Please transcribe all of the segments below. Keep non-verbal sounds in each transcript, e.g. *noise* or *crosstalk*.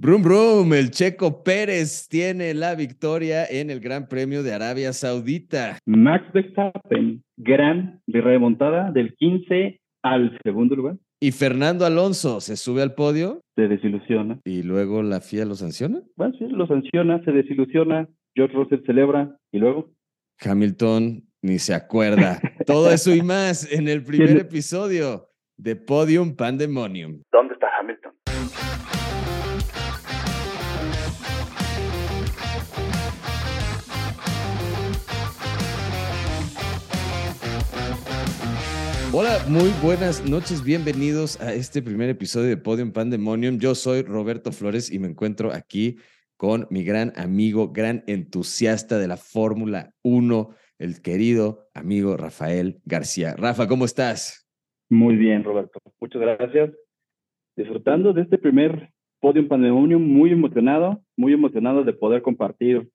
Brum Brum, el Checo Pérez tiene la victoria en el Gran Premio de Arabia Saudita. Max Verstappen, gran remontada del 15 al segundo lugar. Y Fernando Alonso se sube al podio. Se desilusiona. ¿Y luego la FIA lo sanciona? Bueno, sí, lo sanciona, se desilusiona. George Russell celebra y luego. Hamilton ni se acuerda. Todo eso y *laughs* más en el primer episodio de Podium Pandemonium. ¿Dónde está Hola, muy buenas noches, bienvenidos a este primer episodio de Podium Pandemonium. Yo soy Roberto Flores y me encuentro aquí con mi gran amigo, gran entusiasta de la Fórmula 1, el querido amigo Rafael García. Rafa, ¿cómo estás? Muy bien, Roberto. Muchas gracias. Disfrutando de este primer Podium Pandemonium, muy emocionado, muy emocionado de poder compartir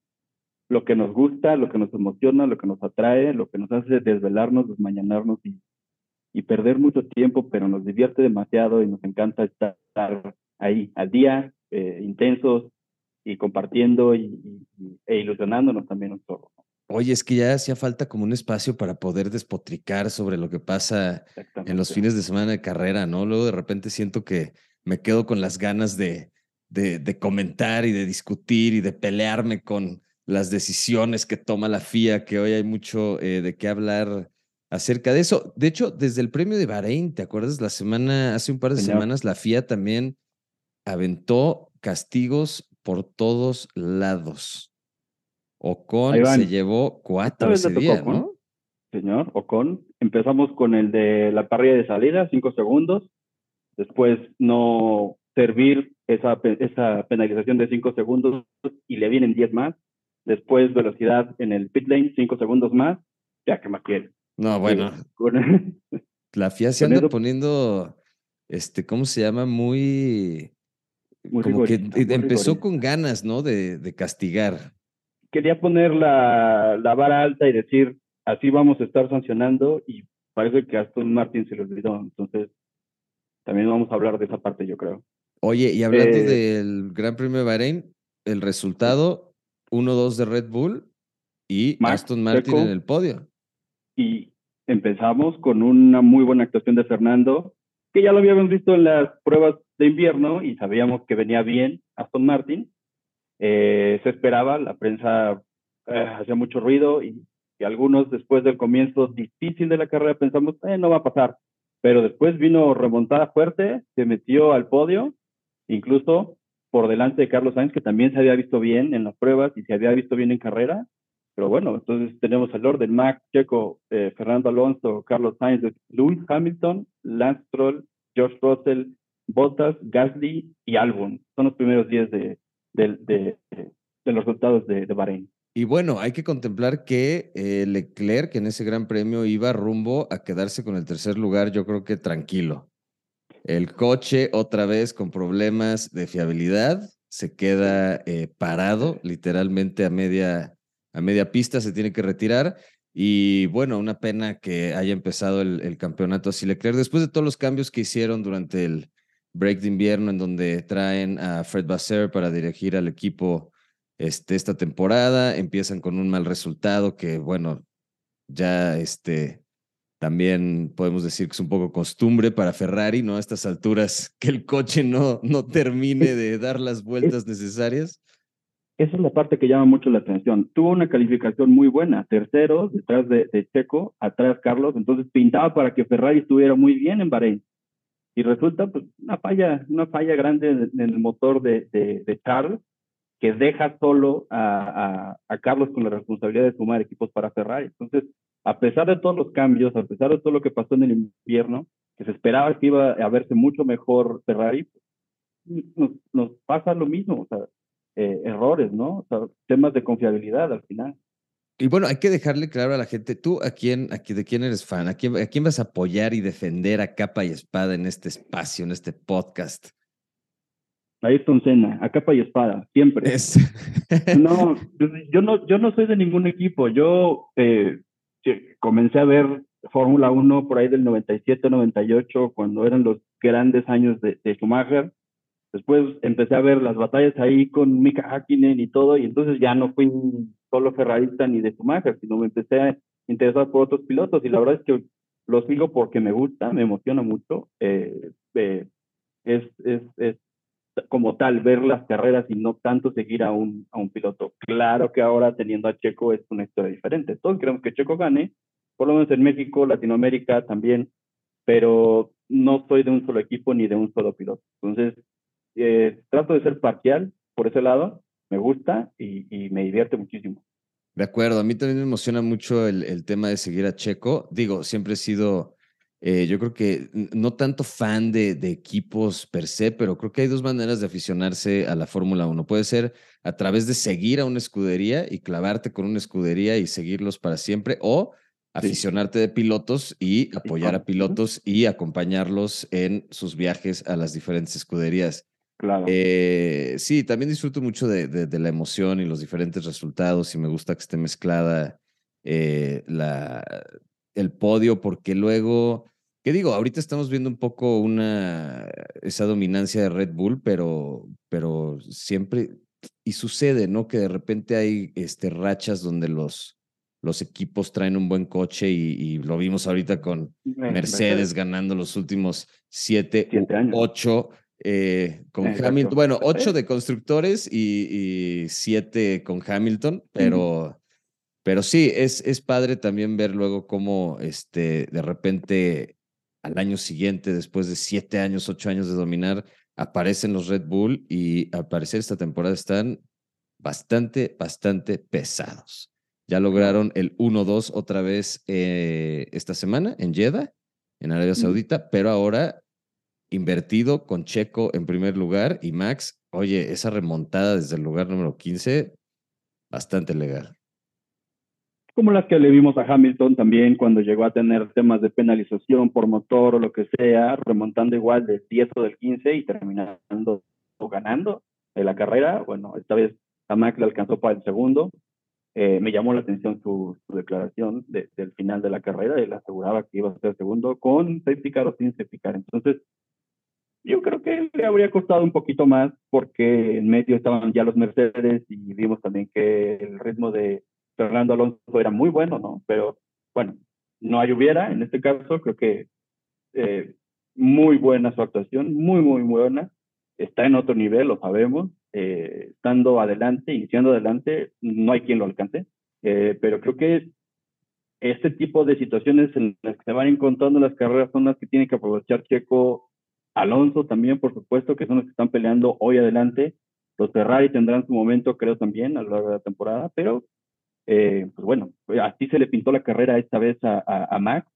lo que nos gusta, lo que nos emociona, lo que nos atrae, lo que nos hace desvelarnos, desmañanarnos y y perder mucho tiempo, pero nos divierte demasiado y nos encanta estar ahí al día, eh, intensos y compartiendo y, e ilusionándonos también un poco. Oye, es que ya hacía falta como un espacio para poder despotricar sobre lo que pasa en los fines de semana de carrera, ¿no? Luego de repente siento que me quedo con las ganas de, de, comentar y de discutir y de pelearme con las decisiones que toma la FIA, que hoy hay mucho eh, de qué hablar acerca de eso. De hecho, desde el premio de Bahrein, ¿te acuerdas? La semana, hace un par de semanas, la FIA también aventó castigos por todos lados. Ocon se llevó cuatro ese día, ¿no? Señor, Ocon. Empezamos con el de la parrilla de salida, cinco segundos. Después no servir esa, esa penalización de cinco segundos y le vienen diez más. Después velocidad en el pit lane, cinco segundos más. Ya, que más quiere? No, bueno. *laughs* la FIA *laughs* se anda poniendo, este, ¿cómo se llama? Muy, como que empezó con ganas, ¿no? De, de, castigar. Quería poner la, la, vara alta y decir, así vamos a estar sancionando y parece que Aston Martin se le olvidó. Entonces, también vamos a hablar de esa parte, yo creo. Oye, y hablando eh, del Gran Premio de Bahrein, el resultado 1-2 de Red Bull y Aston Martin en el podio y empezamos con una muy buena actuación de Fernando, que ya lo habíamos visto en las pruebas de invierno y sabíamos que venía bien Aston Martin. Eh, se esperaba, la prensa eh, hacía mucho ruido y, algunos después del comienzo difícil de la carrera pensamos, eh, no va a pasar. Pero después vino remontada fuerte, se metió al podio, incluso por delante de Carlos Sainz, que también se había visto bien en las pruebas y se había visto bien en carrera. Pero bueno, entonces tenemos el orden, Max, Checo, eh, Fernando Alonso, Carlos Sainz, Lewis Hamilton, Lance Stroll, George Russell, Bottas, Gasly y Albon. Son los primeros días de, de, los resultados de, de, Bahrein. Y bueno, hay que contemplar que eh, Leclerc en ese gran premio iba rumbo a quedarse con el tercer lugar, yo creo que tranquilo. El coche otra vez con problemas de fiabilidad, se queda eh, parado literalmente a media a media pista, se tiene que retirar. Y bueno, una pena que haya empezado el, campeonato así Leclerc. Después de todos los cambios que hicieron durante el break de invierno, en donde traen a Fred Basser para dirigir al equipo este, esta temporada, empiezan con un mal resultado que, bueno, ya este, también podemos decir que es un poco costumbre para Ferrari, ¿no? A estas alturas, que el coche no, no *laughs* termine de dar las vueltas necesarias. Esa es la parte que llama mucho la atención. Tuvo una calificación muy buena, tercero, detrás de, Checo, atrás Carlos, entonces pintaba para que Ferrari estuviera muy bien en Bahrein. Y resulta pues, una falla, una falla grande en, el motor de, de, Charles, que deja solo a, a, Carlos con la responsabilidad de sumar equipos para Ferrari. Entonces, a pesar de todos los cambios, a pesar de todo lo que pasó en el invierno, que se esperaba que iba a verse mucho mejor Ferrari, nos, nos pasa lo mismo. O sea, eh, errores, ¿no? O sea, temas de confiabilidad al final. Y bueno, hay que dejarle claro a la gente, tú a quién, de quién eres fan, ¿A quién, a quién vas a apoyar y defender a capa y espada en este espacio, en este podcast. Ayrton Senna, a capa y espada, siempre. no, *laughs* yo no, yo no soy de ningún equipo. Yo eh, comencé a ver Fórmula 1 por ahí del 97, 98, cuando eran los grandes años de, de Schumacher Después empecé a ver las batallas ahí con Mika Hakkinen y todo, y entonces ya no fui solo ferrarista ni de Schumacher, sino me empecé a interesar por otros pilotos, y la verdad es que los sigo porque me gusta, me emociona mucho. Eh, eh, es, es, es como tal ver las carreras y no tanto seguir a un, a un piloto. Claro que ahora teniendo a Checo es una historia diferente. Todos queremos que Checo gane, por lo menos en México, Latinoamérica también, pero no soy de un solo equipo ni de un solo piloto. Entonces, eh, trato de ser parcial por ese lado, me gusta y, y, me divierte muchísimo. De acuerdo, a mí también me emociona mucho el, el tema de seguir a Checo. Digo, siempre he sido eh, yo creo que no tanto fan de, de, equipos per se, pero creo que hay dos maneras de aficionarse a la Fórmula 1. Puede ser a través de seguir a una escudería y clavarte con una escudería y seguirlos para siempre, o aficionarte de pilotos y apoyar a pilotos y acompañarlos en sus viajes a las diferentes escuderías. Claro. Eh, sí, también disfruto mucho de, de, la emoción y los diferentes resultados y me gusta que esté mezclada eh, la, el podio porque luego ¿Qué digo? Ahorita estamos viendo un poco una, esa dominancia de Red Bull, pero, pero siempre, y sucede, ¿no? Que de repente hay este, rachas donde los, los equipos traen un buen coche y, lo vimos ahorita con Mercedes ganando los últimos siete, ocho eh, con Hamilton. Bueno, ocho de constructores y, siete con Hamilton, pero, pero sí, es, es padre también ver luego cómo este, de repente al año siguiente, después de siete años, ocho años de dominar, aparecen los Red Bull y al parecer esta temporada están bastante, bastante pesados. Ya lograron el 1-2 otra vez eh, esta semana en Jeddah, en Arabia Saudita, pero ahora invertido con Checo en primer lugar y Max, oye, esa remontada desde el lugar número 15, bastante legal como las que le vimos a Hamilton también cuando llegó a tener temas de penalización por motor o lo que sea, remontando igual del 10 o del 15 y terminando o ganando en la carrera. Bueno, esta vez a Max le alcanzó para el segundo. Eh, me llamó la atención su, declaración del final de la carrera. Él aseguraba que iba a ser segundo con safety car o sin safety car. Entonces, yo creo que le habría costado un poquito más porque en medio estaban ya los Mercedes y vimos también que el ritmo de Fernando Alonso era muy bueno, ¿no? Pero bueno, no hay hubiera, en este caso creo que eh, muy buena su actuación, muy, muy buena, está en otro nivel, lo sabemos, eh, estando adelante, iniciando adelante, no hay quien lo alcance, eh, pero creo que este tipo de situaciones en las que se van encontrando las carreras son las que tiene que aprovechar Checo, Alonso también, por supuesto, que son los que están peleando hoy adelante. Los Ferrari tendrán su momento, creo, también a lo largo de la temporada, pero eh, pues bueno, así se le pintó la carrera esta vez a, Max.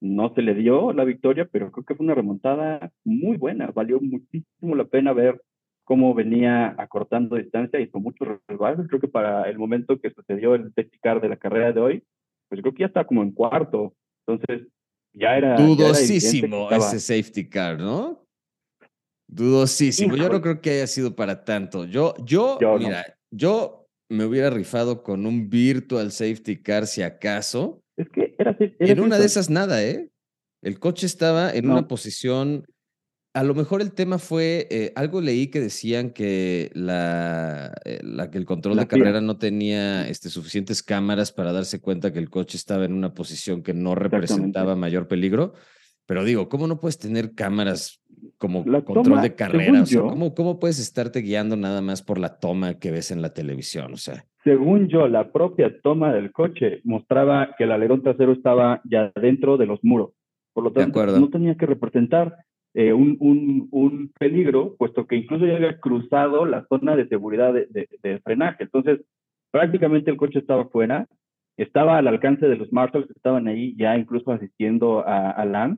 No se le dio la victoria, pero creo que fue una remontada muy buena. Valió muchísimo la pena ver cómo venía acortando distancia y con muchos rivales. Creo que para el momento que sucedió el safety car de la carrera de hoy, pues creo que ya está como en cuarto. Entonces, ya era. Dudosísimo ese safety car, ¿no? Dudosísimo. Yo no creo que haya sido para tanto. Yo, yo, mira, yo me hubiera rifado con un virtual safety car si acaso. Es que era, en una de esas nada, ¿eh? El coche estaba en una posición. A lo mejor el tema fue, eh, algo leí que decían que, la, eh, la que el control de carrera no tenía este, suficientes cámaras para darse cuenta que el coche estaba en una posición que no representaba mayor peligro. Pero digo, ¿cómo no puedes tener cámaras como control de carrera? O sea, ¿cómo, ¿cómo puedes estarte guiando nada más por la toma que ves en la televisión? O sea. Según yo, la propia toma del coche mostraba que el alerón trasero estaba ya dentro de los muros. Por lo tanto, no tenía que representar eh, un, un, un, peligro, puesto que incluso ya había cruzado la zona de seguridad de, de, frenaje. Entonces, prácticamente el coche estaba fuera, estaba al alcance de los marshals que estaban ahí ya incluso asistiendo a, a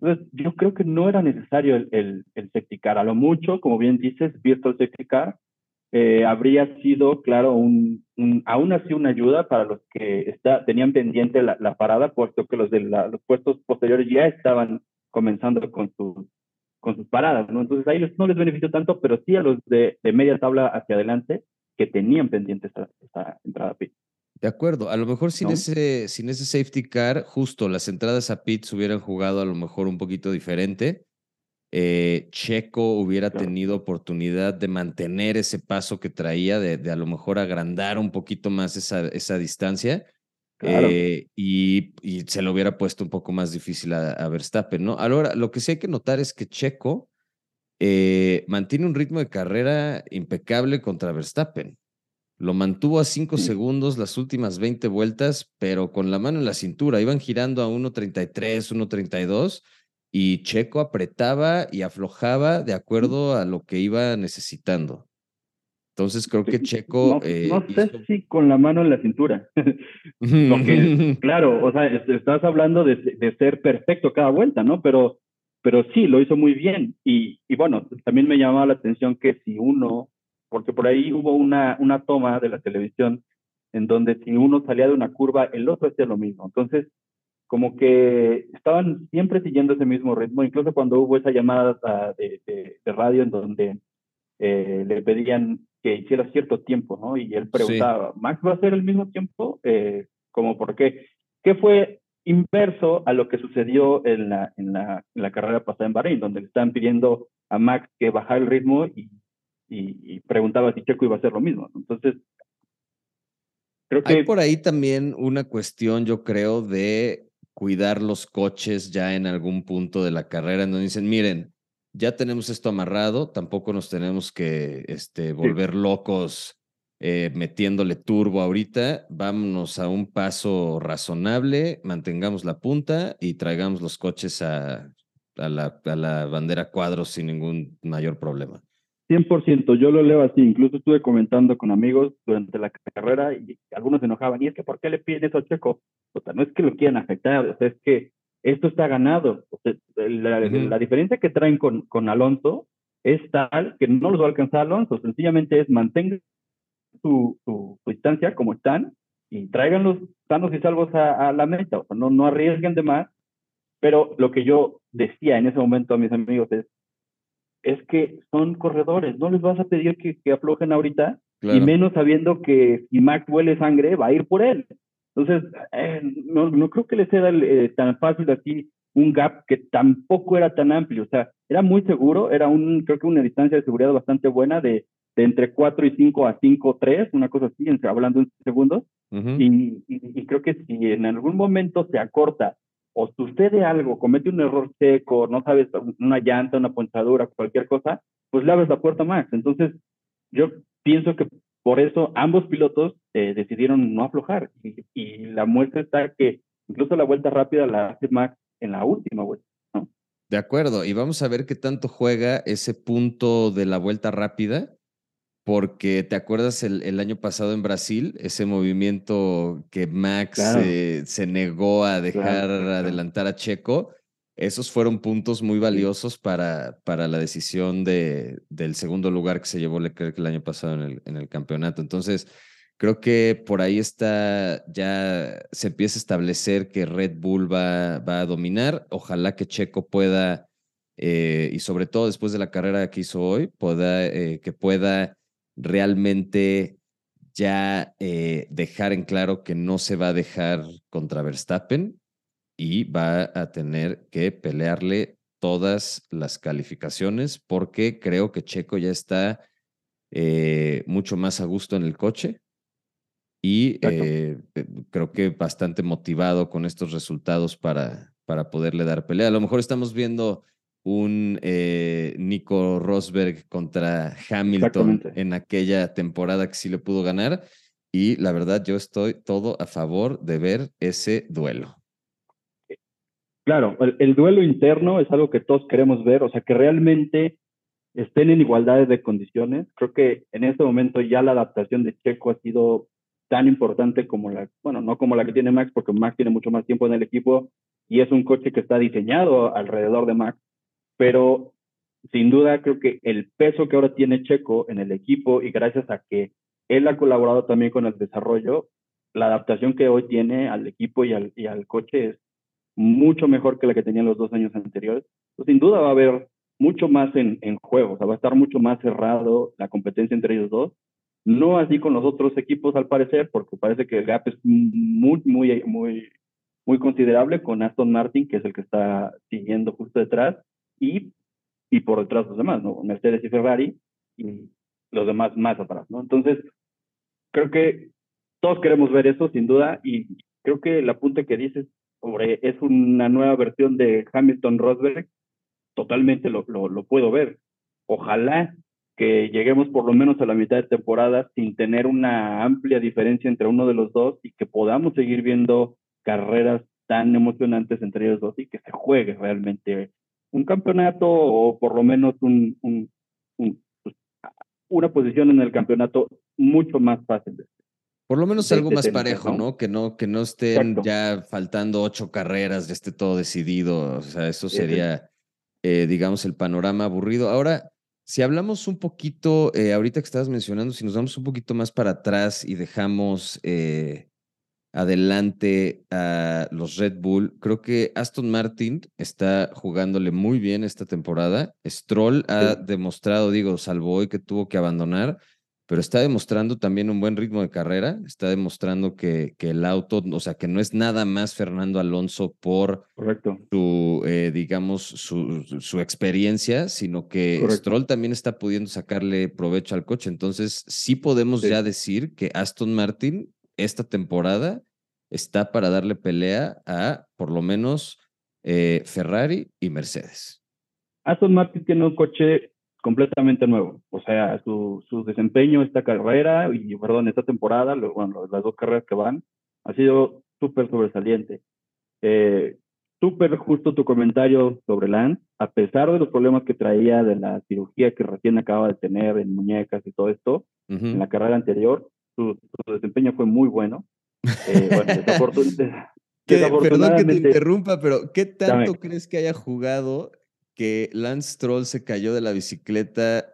entonces, yo creo que no era necesario el, el, el A lo mucho, como bien dices, Virtual Safety Car eh, habría sido, claro, un, aún así una ayuda para los que tenían pendiente la, la parada, puesto que los de los puestos posteriores ya estaban comenzando con sus, con sus paradas, ¿no? Entonces, a ellos no les benefició tanto, pero sí a los de, de media tabla hacia adelante que tenían pendiente esta, esta entrada pit. De acuerdo, a lo mejor sin, ese, sin ese safety car, justo las entradas a pits hubieran jugado a lo mejor un poquito diferente. eh, Checo hubiera tenido oportunidad de mantener ese paso que traía, de, a lo mejor agrandar un poquito más esa, esa distancia. Eh, y, se lo hubiera puesto un poco más difícil a, Verstappen, ¿no? Ahora, lo que sí hay que notar es que Checo eh, mantiene un ritmo de carrera impecable contra Verstappen. Lo mantuvo a 5 segundos las últimas 20 vueltas, pero con la mano en la cintura. Iban girando a 1.33, 1.32 y Checo apretaba y aflojaba de acuerdo a lo que iba necesitando. Entonces creo que Checo... No, eh, sé si con la mano en la cintura. *laughs* Porque, *laughs* claro, o sea, estás hablando de, de, ser perfecto cada vuelta, ¿no? Pero, pero sí, lo hizo muy bien. Y, y bueno, también me llamaba la atención que si uno, porque por ahí hubo una, una toma de la televisión en donde si uno salía de una curva, el otro hacía lo mismo. Entonces, como que estaban siempre siguiendo ese mismo ritmo, incluso cuando hubo esa llamada ah, de, de, radio en donde eh, le pedían que hiciera cierto tiempo, ¿no? Y él preguntaba, ¿Max va a hacer el mismo tiempo? Eh, como por qué. ¿Qué fue inverso a lo que sucedió en la, en la, en la carrera pasada en Bahrein, donde le estaban pidiendo a Max que bajara el ritmo y, y, preguntaba si Checo iba a hacer lo mismo. Entonces, creo que... Hay por ahí también una cuestión, yo creo, de cuidar los coches ya en algún punto de la carrera, en donde dicen, miren, ya tenemos esto amarrado, tampoco nos tenemos que este, volver locos eh, metiéndole turbo ahorita, vámonos a un paso razonable, mantengamos la punta y traigamos los coches a, a, la, a la bandera cuadros sin ningún mayor problema. 100%, yo lo leo así, incluso estuve comentando con amigos durante la carrera y algunos se enojaban, y es que ¿por qué le piden eso a Checo? O sea, no es que lo quieran afectar, o sea, es que esto está ganado. O sea, la, diferencia que traen con, con Alonso es tal que no los va a alcanzar Alonso, sencillamente es mantengan su, su, distancia como están y tráiganlos sanos y salvos a, a, la meta, o sea, no, no arriesguen de más, pero lo que yo decía en ese momento a mis amigos es, es que son corredores, no les vas a pedir que, que aflojen ahorita, y menos sabiendo que si Max huele sangre, va a ir por él. Entonces, eh, no, no creo que le sea eh, tan fácil así un gap que tampoco era tan amplio, o sea, era muy seguro, era un, creo que una distancia de seguridad bastante buena de, de entre 4 y 5 a 5, 3, una cosa así, entre, hablando en segundos, y, y, creo que si en algún momento se acorta o sucede algo, comete un error seco, no sabes, una llanta, una ponchadura, cualquier cosa, pues le abres la puerta Max. Entonces, yo pienso que por eso ambos pilotos eh, decidieron no aflojar. Y, la muestra está que incluso la vuelta rápida la hace Max en la última vuelta. ¿no? De acuerdo, y vamos a ver qué tanto juega ese punto de la vuelta rápida porque te acuerdas el, año pasado en Brasil, ese movimiento que Max se negó a dejar adelantar a Checo, esos fueron puntos muy valiosos para, para la decisión de, del segundo lugar que se llevó Leclerc el año pasado en el, en el campeonato. Entonces, creo que por ahí está, ya se empieza a establecer que Red Bull va, va a dominar. Ojalá que Checo pueda, eh, y sobre todo después de la carrera que hizo hoy, pueda, eh, que pueda realmente ya eh, dejar en claro que no se va a dejar contra Verstappen y va a tener que pelearle todas las calificaciones porque creo que Checo ya está eh, mucho más a gusto en el coche y eh, creo que bastante motivado con estos resultados para, para poderle dar pelea. A lo mejor estamos viendo un eh, Nico Rosberg contra Hamilton en aquella temporada que sí le pudo ganar. Y la verdad, yo estoy todo a favor de ver ese duelo. Claro, el, duelo interno es algo que todos queremos ver, o sea, que realmente estén en igualdad de condiciones. Creo que en este momento ya la adaptación de Checo ha sido tan importante como la, bueno, no como la que tiene Max, porque Max tiene mucho más tiempo en el equipo y es un coche que está diseñado alrededor de Max pero sin duda creo que el peso que ahora tiene Checo en el equipo y gracias a que él ha colaborado también con el desarrollo, la adaptación que hoy tiene al equipo y al, y al coche es mucho mejor que la que tenía los dos años anteriores. Pues sin duda va a haber mucho más en, en juego, o sea, va a estar mucho más cerrado la competencia entre ellos dos. No así con los otros equipos al parecer, porque parece que el gap es muy, muy, muy, muy considerable con Aston Martin, que es el que está siguiendo justo detrás, y y por detrás los demás, ¿no? Mercedes y Ferrari y los demás más atrás, ¿no? Entonces, creo que todos queremos ver eso, sin duda, y creo que el apunte que dices sobre es una nueva versión de Hamilton Rosberg, totalmente lo, lo, lo puedo ver. Ojalá que lleguemos por lo menos a la mitad de temporada sin tener una amplia diferencia entre uno de los dos y que podamos seguir viendo carreras tan emocionantes entre ellos dos y que se juegue realmente un campeonato o por lo menos un, pues, una posición en el campeonato mucho más fácil. Por lo menos algo más parejo, ¿no? Que no, que no estén ya faltando ocho carreras, ya esté todo decidido. O sea, eso sería, eh, digamos, el panorama aburrido. Ahora, si hablamos un poquito, eh, ahorita que estabas mencionando, si nos vamos un poquito más para atrás y dejamos eh, adelante a los Red Bull, creo que Aston Martin está jugándole muy bien esta temporada. Stroll ha demostrado, digo, salvo hoy que tuvo que abandonar, pero está demostrando también un buen ritmo de carrera, está demostrando que, que el auto, o sea, que no es nada más Fernando Alonso por su, eh, digamos, su, su, experiencia, sino que Stroll también está pudiendo sacarle provecho al coche. Entonces, sí podemos ya decir que Aston Martin esta temporada está para darle pelea a, por lo menos, eh, Ferrari y Mercedes. Aston Martin tiene un coche completamente nuevo. O sea, su, su desempeño esta carrera, y perdón, esta temporada, bueno, las dos carreras que van, ha sido súper sobresaliente. Eh, súper justo tu comentario sobre Lance, a pesar de los problemas que traía de la cirugía que recién acaba de tener en muñecas y todo esto, en la carrera anterior, su, desempeño fue muy bueno. Eh, bueno, *laughs* Perdón que te interrumpa, pero ¿qué tanto crees que haya jugado que Lance Stroll se cayó de la bicicleta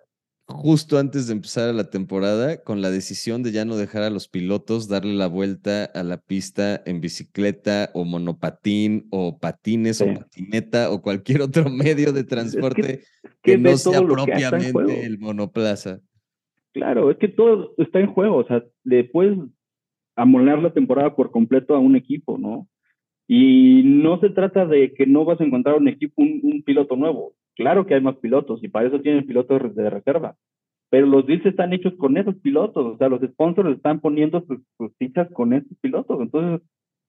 justo antes de empezar la temporada con la decisión de ya no dejar a los pilotos darle la vuelta a la pista en bicicleta o monopatín o patines o patineta o cualquier otro *laughs* medio de transporte que, no sea propiamente el monoplaza. Claro, es que todo está en juego, o sea, le puedes amolar la temporada por completo a un equipo, ¿no? Y no se trata de que no vas a encontrar un equipo, un, piloto nuevo. Claro que hay más pilotos y para eso tienen pilotos de reserva. Pero los deals están hechos con esos pilotos, o sea, los sponsors están poniendo sus, fichas con esos pilotos. Entonces,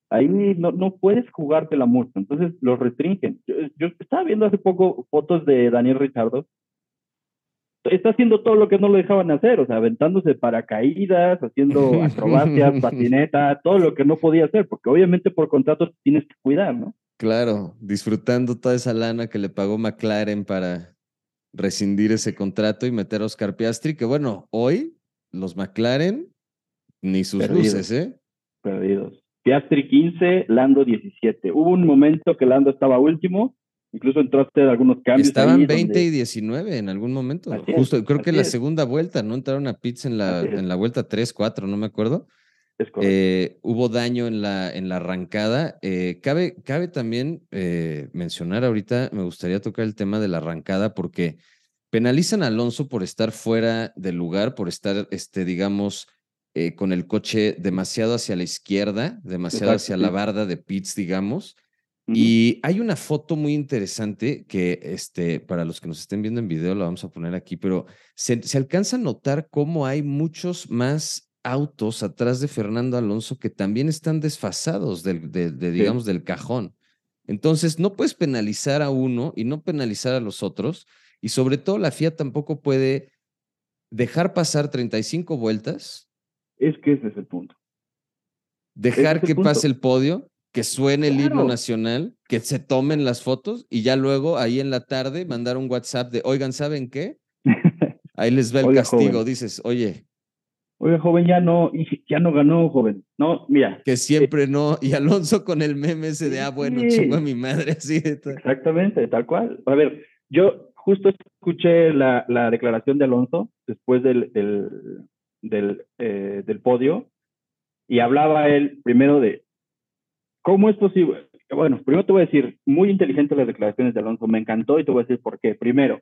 ahí no, no puedes jugarte mucho. Entonces, los restringen. Yo, yo, estaba viendo hace poco fotos de Daniel Richardo está haciendo todo lo que no lo dejaban hacer, o sea, aventándose paracaídas, haciendo *laughs* acrobacias, patineta, todo lo que no podía hacer, porque obviamente por contrato tienes que cuidar, ¿no? Claro, disfrutando toda esa lana que le pagó McLaren para rescindir ese contrato y meter a Oscar Piastri, que bueno, hoy los McLaren ni sus luces, ¿eh? Perdidos. Piastri 15, Lando 17. Hubo un momento que Lando estaba último Incluso entraste en algunos cambios. Estaban 20 y 19 en algún momento. Justo, creo que en la segunda vuelta, ¿no? Entraron a pits en la, en la vuelta 3, 4, no me acuerdo. Eh, hubo daño en la, en la arrancada. Eh, cabe, cabe también eh, mencionar ahorita, me gustaría tocar el tema de la arrancada porque penalizan a Alonso por estar fuera del lugar, por estar, este, digamos, con el coche demasiado hacia la izquierda, demasiado hacia la barda de pits, digamos. Y hay una foto muy interesante que, este, para los que nos estén viendo en video, la vamos a poner aquí, pero se, alcanza a notar cómo hay muchos más autos atrás de Fernando Alonso que también están desfasados del, de, digamos, del cajón. Entonces, no puedes penalizar a uno y no penalizar a los otros. Y sobre todo, la FIA tampoco puede dejar pasar 35 vueltas. Es que ese es el punto. Dejar que pase el podio que suene el himno nacional, que se tomen las fotos y ya luego ahí en la tarde mandar un WhatsApp de, oigan, ¿saben qué? *laughs* Ahí les va el castigo, dices, oye. Oye, joven, ya no, ya no ganó, joven. No, mira. Que siempre no. Y Alonso con el meme ese de, ah, bueno, chingo a mi madre, así de Exactamente, tal cual. A ver, yo justo escuché la, la declaración de Alonso después del, del, del, eh, del podio y hablaba él primero de, ¿Cómo es posible? Bueno, primero te voy a decir, muy inteligente las declaraciones de Alonso, me encantó y te voy a decir por qué. Primero,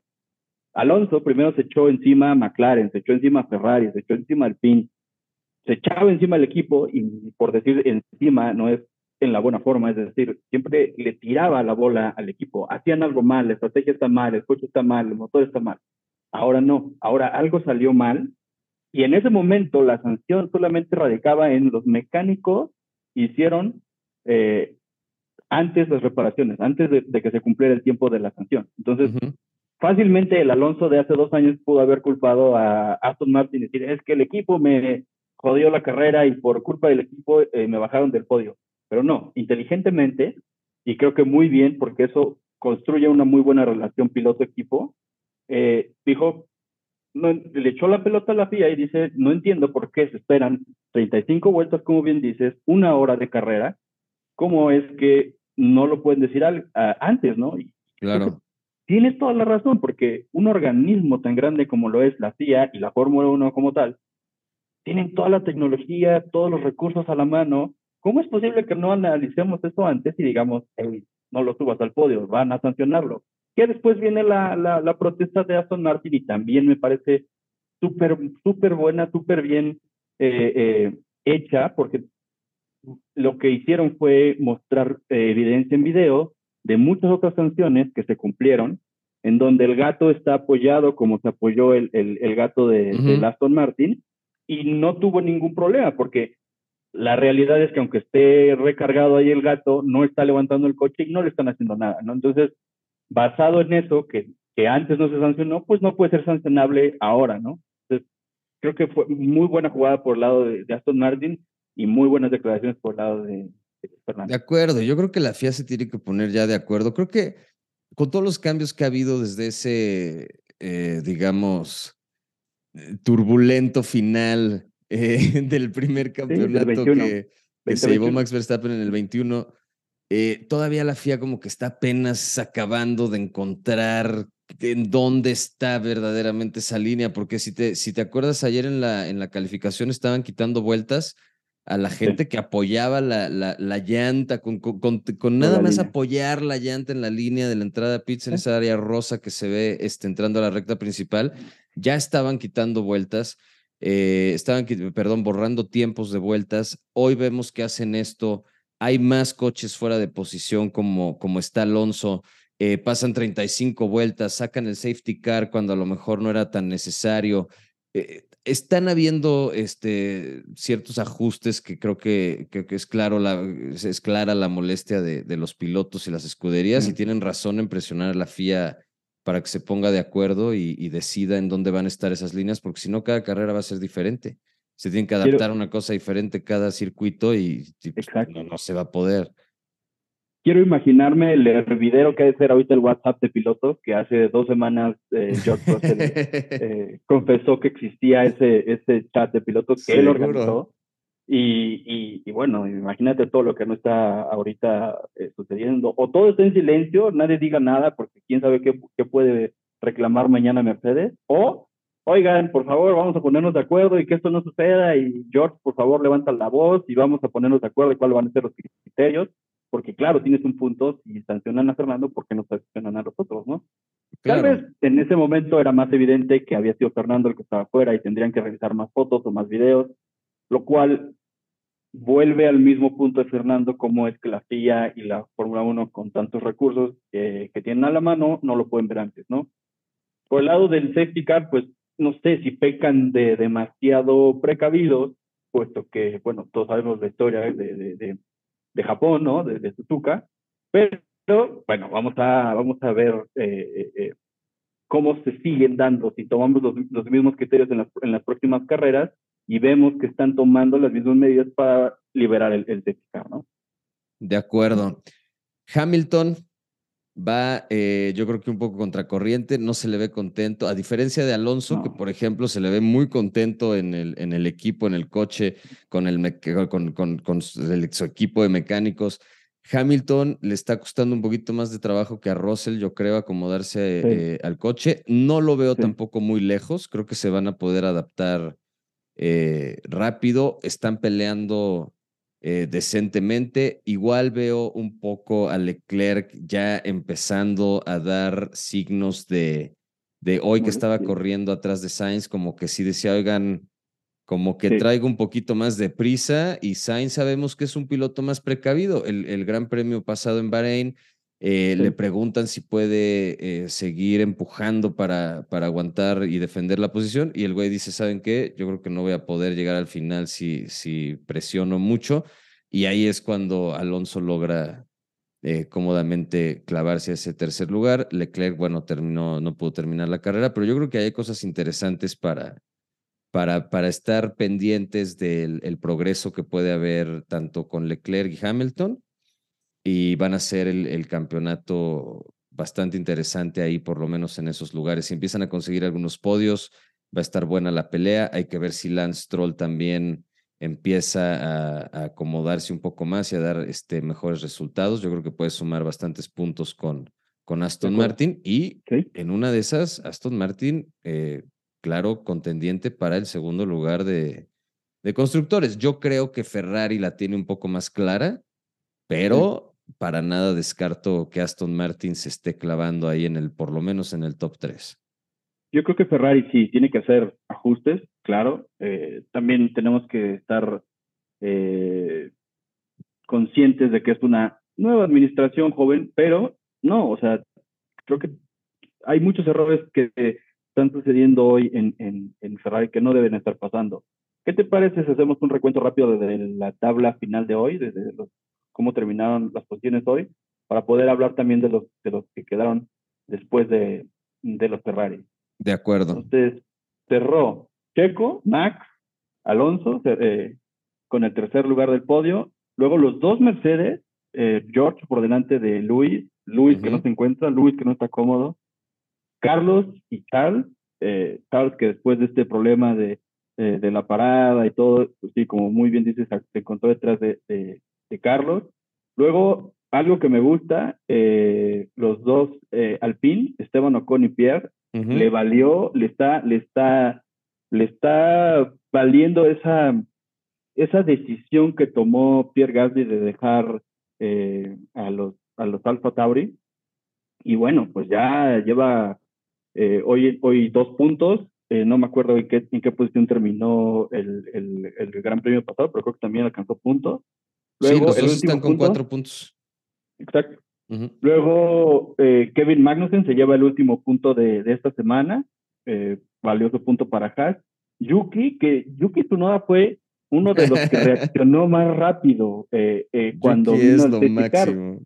Alonso primero se echó encima a McLaren, se echó encima a Ferrari, se echó encima al PIN, se echaba encima al equipo y por decir encima no es en la buena forma, es decir, siempre le tiraba la bola al equipo, hacían algo mal, la estrategia está mal, el coche está mal, el motor está mal. Ahora no, ahora algo salió mal y en ese momento la sanción solamente radicaba en los mecánicos hicieron eh, antes las reparaciones, antes de, que se cumpliera el tiempo de la sanción. Entonces, fácilmente el Alonso de hace dos años pudo haber culpado a Aston Martin y decir, es que el equipo me jodió la carrera y por culpa del equipo eh, me bajaron del podio. Pero no, inteligentemente, y creo que muy bien, porque eso construye una muy buena relación piloto-equipo, eh, dijo, no, le echó la pelota a la FIA y dice, no entiendo por qué se esperan 35 vueltas, como bien dices, una hora de carrera, cómo es que no lo pueden decir antes, ¿no? claro. Tienes toda la razón, porque un organismo tan grande como lo es la FIA y la Fórmula 1 como tal, tienen toda la tecnología, todos los recursos a la mano. ¿Cómo es posible que no analicemos eso antes y digamos, no lo subas al podio, van a sancionarlo? Que después viene la, la, protesta de Aston Martin y también me parece súper, súper buena, súper bien eh, eh, hecha, porque lo que hicieron fue mostrar eh, evidencia en video de muchas otras sanciones que se cumplieron, en donde el gato está apoyado como se apoyó el, el, gato de, Aston Martin y no tuvo ningún problema, porque la realidad es que aunque esté recargado ahí el gato, no está levantando el coche y no le están haciendo nada, ¿no? Entonces, basado en eso, que, que antes no se sancionó, pues no puede ser sancionable ahora, ¿no? Entonces, creo que fue muy buena jugada por el lado de Aston Martin y muy buenas declaraciones por el lado de, Fernando. De acuerdo, yo creo que la FIA se tiene que poner ya de acuerdo. Creo que con todos los cambios que ha habido desde ese, eh, digamos, eh, turbulento final eh, *laughs* del primer campeonato que, se llevó Max Verstappen en el 21, todavía la FIA como que está apenas acabando de encontrar en dónde está verdaderamente esa línea, porque si te, si te acuerdas ayer en la, en la calificación estaban quitando vueltas a la gente que apoyaba la, la, la llanta, con, con, con, nada más apoyar la llanta en la línea de la entrada a pits en esa área rosa que se ve este, entrando a la recta principal, ya estaban quitando vueltas, eh, estaban, perdón, borrando tiempos de vueltas. Hoy vemos que hacen esto. Hay más coches fuera de posición como, como está Alonso. Eh, pasan 35 vueltas, sacan el safety car cuando a lo mejor no era tan necesario. Eh, están habiendo este, ciertos ajustes que creo que, que, es, claro la, es clara la molestia de, de los pilotos y las escuderías y tienen razón en presionar a la FIA para que se ponga de acuerdo y, decida en dónde van a estar esas líneas, porque si no, cada carrera va a ser diferente. Se tienen que adaptar a una cosa diferente cada circuito y, pues, no, no se va a poder quiero imaginarme el hervidero que ha de ser ahorita el WhatsApp de pilotos, que hace dos semanas eh, George Russell *laughs* eh, confesó que existía ese, ese chat de pilotos que él organizó. Y, y, bueno, imagínate todo lo que no está ahorita eh, sucediendo. O todo está en silencio, nadie diga nada, porque quién sabe qué, qué puede reclamar mañana Mercedes. O, oigan, por favor, vamos a ponernos de acuerdo y que esto no suceda. Y George, por favor, levanta la voz y vamos a ponernos de acuerdo de cuáles van a ser los criterios porque claro, tienes un punto, si sancionan a Fernando, ¿por qué no sancionan a los otros, no? Tal vez en ese momento era más evidente que había sido Fernando el que estaba afuera y tendrían que revisar más fotos o más videos, lo cual vuelve al mismo punto de Fernando, como es que la FIA y la Fórmula 1 con tantos recursos que tienen a la mano no lo pueden ver antes, ¿no? Por el lado del safety car, pues no sé si pecan de demasiado precavidos, puesto que, bueno, todos sabemos la historia de, de de Japón, ¿no? De, de Suzuka. Pero, bueno, vamos a, vamos a ver eh, eh, eh, cómo se siguen dando, si tomamos los, los mismos criterios en las, en las, próximas carreras y vemos que están tomando las mismas medidas para liberar el, el ¿no? De acuerdo. Hamilton va, eh, yo creo que un poco contracorriente, no se le ve contento, a diferencia de Alonso, que por ejemplo se le ve muy contento en el, en el equipo, en el coche, con, el, con, con, con su equipo de mecánicos. Hamilton le está costando un poquito más de trabajo que a Russell, yo creo, acomodarse eh, al coche. No lo veo tampoco muy lejos, creo que se van a poder adaptar eh, rápido. Están peleando eh, decentemente. Igual veo un poco a Leclerc ya empezando a dar signos de, de hoy que estaba corriendo atrás de Sainz, como que sí decía, oigan, como que traiga un poquito más de prisa y Sainz sabemos que es un piloto más precavido. El, el Gran Premio pasado en Bahrein eh, le preguntan si puede eh, seguir empujando para, para aguantar y defender la posición y el güey dice, ¿saben qué? Yo creo que no voy a poder llegar al final si, si presiono mucho y ahí es cuando Alonso logra eh, cómodamente clavarse a ese tercer lugar. Leclerc, bueno, terminó, no pudo terminar la carrera, pero yo creo que hay cosas interesantes para, para, para estar pendientes del el progreso que puede haber tanto con Leclerc y Hamilton y van a ser el, el, campeonato bastante interesante ahí, por lo menos en esos lugares. Si empiezan a conseguir algunos podios, va a estar buena la pelea. Hay que ver si Lance Troll también empieza a, acomodarse un poco más y a dar este, mejores resultados. Yo creo que puede sumar bastantes puntos con, con Aston Martin y en una de esas, Aston Martin, eh, claro, contendiente para el segundo lugar de, de constructores. Yo creo que Ferrari la tiene un poco más clara, pero para nada descarto que Aston Martin se esté clavando ahí en el, por lo menos en el top 3. Yo creo que Ferrari sí tiene que hacer ajustes, claro. Eh, también tenemos que estar eh, conscientes de que es una nueva administración joven, pero no, o sea, creo que hay muchos errores que están sucediendo hoy en, Ferrari que no deben estar pasando. ¿Qué te parece si hacemos un recuento rápido de la tabla final de hoy, desde los cómo terminaron las posiciones hoy, para poder hablar también de los, de los que quedaron después de, de los Ferrari. De acuerdo. Entonces, cerró Checo, Max, Alonso, eh, con el tercer lugar del podio. Luego los dos Mercedes, eh, George por delante de Luis, Luis que no se encuentra, Luis que no está cómodo, Carlos y Charles, eh, Charles que después de este problema de, de la parada y todo, pues sí, como muy bien dices, se encontró detrás de, Carlos. Luego, algo que me gusta, eh, los dos eh, Alpine, Esteban Ocon y Pierre, le valió, le está, le está, le está valiendo esa, esa decisión que tomó Pierre Gasly de dejar eh, a los a los Alfa Tauri. Y bueno, pues ya lleva hoy, hoy dos puntos. no me acuerdo en qué, en qué posición terminó el, el, el Gran Premio pasado, pero creo que también alcanzó puntos sí, los dos están con cuatro puntos. Exacto. Luego, eh, Kevin Magnussen se lleva el último punto de, de esta semana, eh, valioso punto para Haas. Yuki, que Yuki Tsunoda fue uno de los que *laughs* reaccionó más rápido eh, cuando Yuki vino es lo máximo.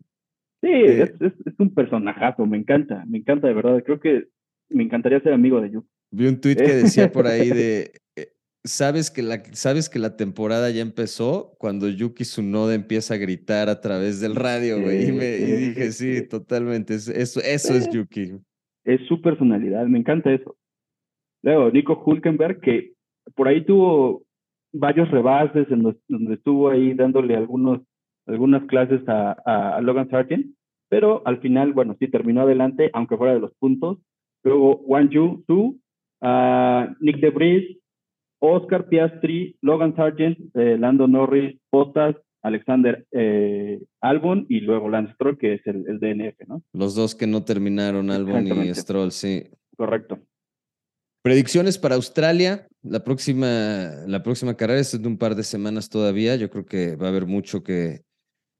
Sí, es, es, es, un personajazo, me encanta, me encanta de verdad. Creo que me encantaría ser amigo de Yuki. Vi un tweet que decía por ahí de sabes que, la, sabes que la temporada ya empezó cuando Yuki Tsunoda empieza a gritar a través del radio, güey. Y, me, dije, sí, totalmente. Eso, eso es Yuki. Es su personalidad, me encanta eso. Luego, Nico Hulkenberg, que por ahí tuvo varios rebases en los, donde estuvo ahí dándole algunos, algunas clases a, a, Logan Sargent, pero al final, bueno, sí terminó adelante, aunque fuera de los puntos. Luego, Wang Yu Su, uh, Nick DeBris, Oscar Piastri, Logan Sargent, eh, Lando Norris, Bottas, Alexander eh, Albon y luego Lance Stroll, que es el, el, DNF, ¿no? Los dos que no terminaron, Albon y Stroll, sí. Correcto. Predicciones para Australia. La próxima, la próxima carrera es de un par de semanas todavía. Yo creo que va a haber mucho que,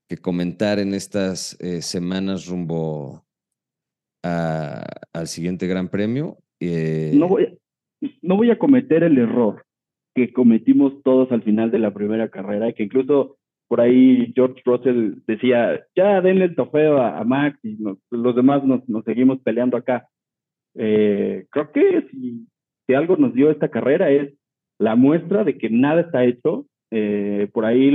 que comentar en estas eh, semanas rumbo a, al siguiente Gran Premio. no, voy, no voy a cometer el error que cometimos todos al final de la primera carrera, que incluso por ahí George Russell decía, ya denle el trofeo a, Max y los demás nos, seguimos peleando acá. Eh, creo que si, si, algo nos dio esta carrera es la muestra de que nada está hecho. Eh, por ahí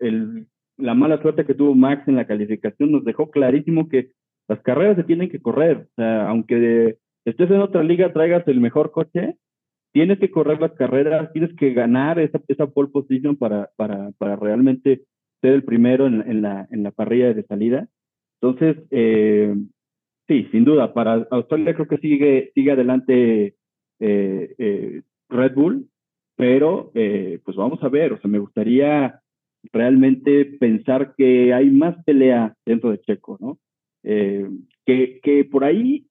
el, la mala suerte que tuvo Max en la calificación nos dejó clarísimo que las carreras se tienen que correr. O sea, aunque estés en otra liga, traigas el mejor coche, tienes que correr las carreras, tienes que ganar esa, pole position para, para, para realmente ser el primero en, la, en la parrilla de salida. Entonces, eh, sí, sin duda, para Australia creo que sigue, sigue adelante eh, eh, Red Bull, pero pues vamos a ver, o sea, me gustaría realmente pensar que hay más pelea dentro de Checo, ¿no? que, que por ahí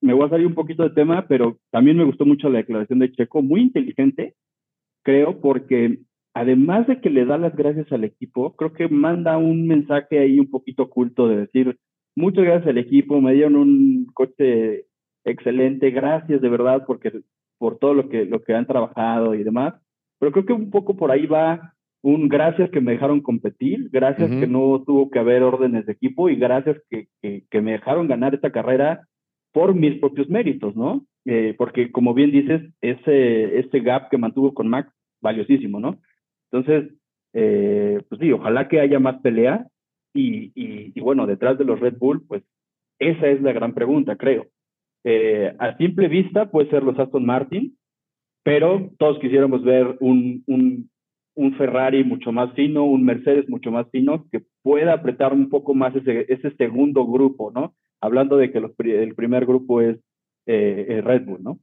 me voy a salir un poquito de tema, pero también me gustó mucho la declaración de Checo, muy inteligente. creo, porque además de que le da las gracias al equipo, creo que manda un mensaje ahí un poquito oculto de decir, muchas gracias al equipo, me dieron un coche excelente, gracias de verdad porque por todo lo que, lo que han trabajado y demás. Pero creo que un poco por ahí va un gracias que me dejaron competir, gracias que no tuvo que haber órdenes de equipo y gracias que, que, me dejaron ganar esta carrera por mis propios méritos, ¿no? Eh, porque como bien dices, ese, ese gap que mantuvo con Max, valiosísimo, ¿no? Entonces, eh, pues sí, ojalá que haya más pelea y, y, bueno, detrás de los Red Bull, pues esa es la gran pregunta, creo. Eh, a simple vista puede ser los Aston Martin, pero todos quisiéramos ver un, un, un, Ferrari mucho más fino, un Mercedes mucho más fino, que pueda apretar un poco más ese, ese segundo grupo, ¿no? Hablando de que los, el primer grupo es eh, Red Bull, ¿no?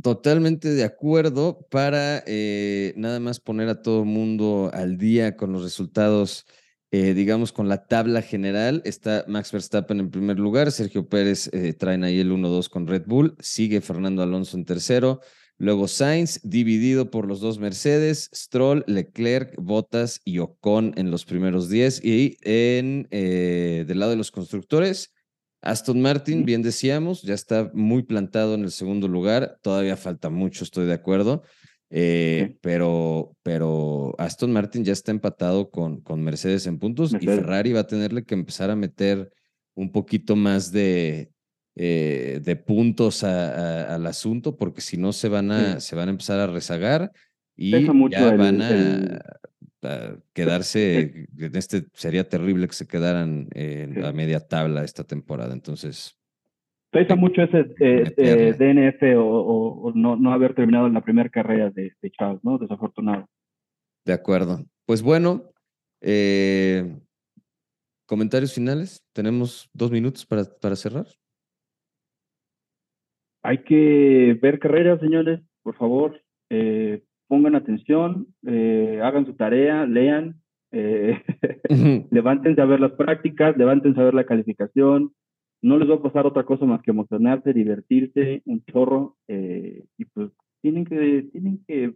Totalmente de acuerdo para eh, nada más poner a todo mundo al día con los resultados, eh, digamos, con la tabla general. Está Max Verstappen en primer lugar, Sergio Pérez eh, traen ahí el 1-2 con Red Bull, sigue Fernando Alonso en tercero, luego Sainz dividido por los dos Mercedes, Stroll, Leclerc, Bottas y Ocon en los primeros 10 y en del lado de los constructores. Aston Martin, bien decíamos, ya está muy plantado en el segundo lugar. Todavía falta mucho, estoy de acuerdo. Eh, pero, pero Aston Martin ya está empatado con, con Mercedes en puntos y Ferrari va a tenerle que empezar a meter un poquito más de, eh, de puntos al asunto, porque si no se van a, se van a empezar a rezagar y ya van a, quedarse, en este sería terrible que se quedaran en la media tabla esta temporada, entonces... Pesa mucho ese eh, eh, DNF o, no, no, haber terminado en la primera carrera de, de, Charles, ¿no? Desafortunado. De acuerdo. Pues bueno, eh, comentarios finales. Tenemos dos minutos para, para cerrar. Hay que ver carreras, señores, por favor. Pongan atención, eh, hagan su tarea, lean, eh, *laughs* levántense a ver las prácticas, levántense a ver la calificación. No les va a pasar otra cosa más que emocionarse, divertirse, un chorro, eh, y pues tienen que, tienen que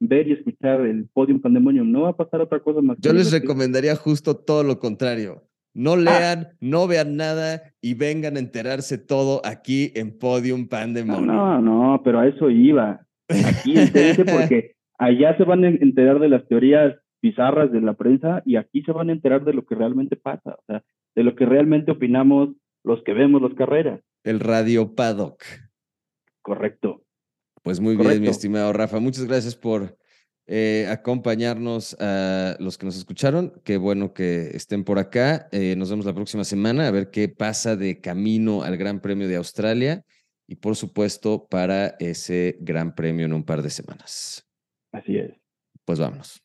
ver y escuchar el Podium Pandemonium. No va a pasar otra cosa más. Yo les recomendaría justo todo lo contrario. No ah. lean, no vean nada y vengan a enterarse todo aquí en Podium Pandemonium. No, no, no, pero a eso iba. Aquí entérense *laughs* porque allá se van a enterar de las teorías bizarras de la prensa y aquí se van a enterar de lo que realmente pasa, o sea, de lo que realmente opinamos los que vemos las carreras. El Radio Paddock. Correcto. Pues muy bien, mi estimado Rafa. Muchas gracias por eh, acompañarnos a los que nos escucharon. Qué bueno que estén por acá. Eh, nos vemos la próxima semana a ver qué pasa de camino al Gran Premio de Australia y por supuesto para ese Gran Premio en un par de semanas. Así es. Pues vámonos.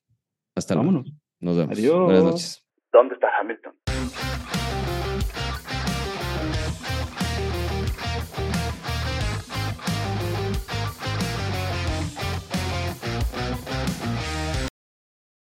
Hasta luego. Vámonos. Nos vemos. Adiós. Buenas noches. ¿Dónde está Hamilton?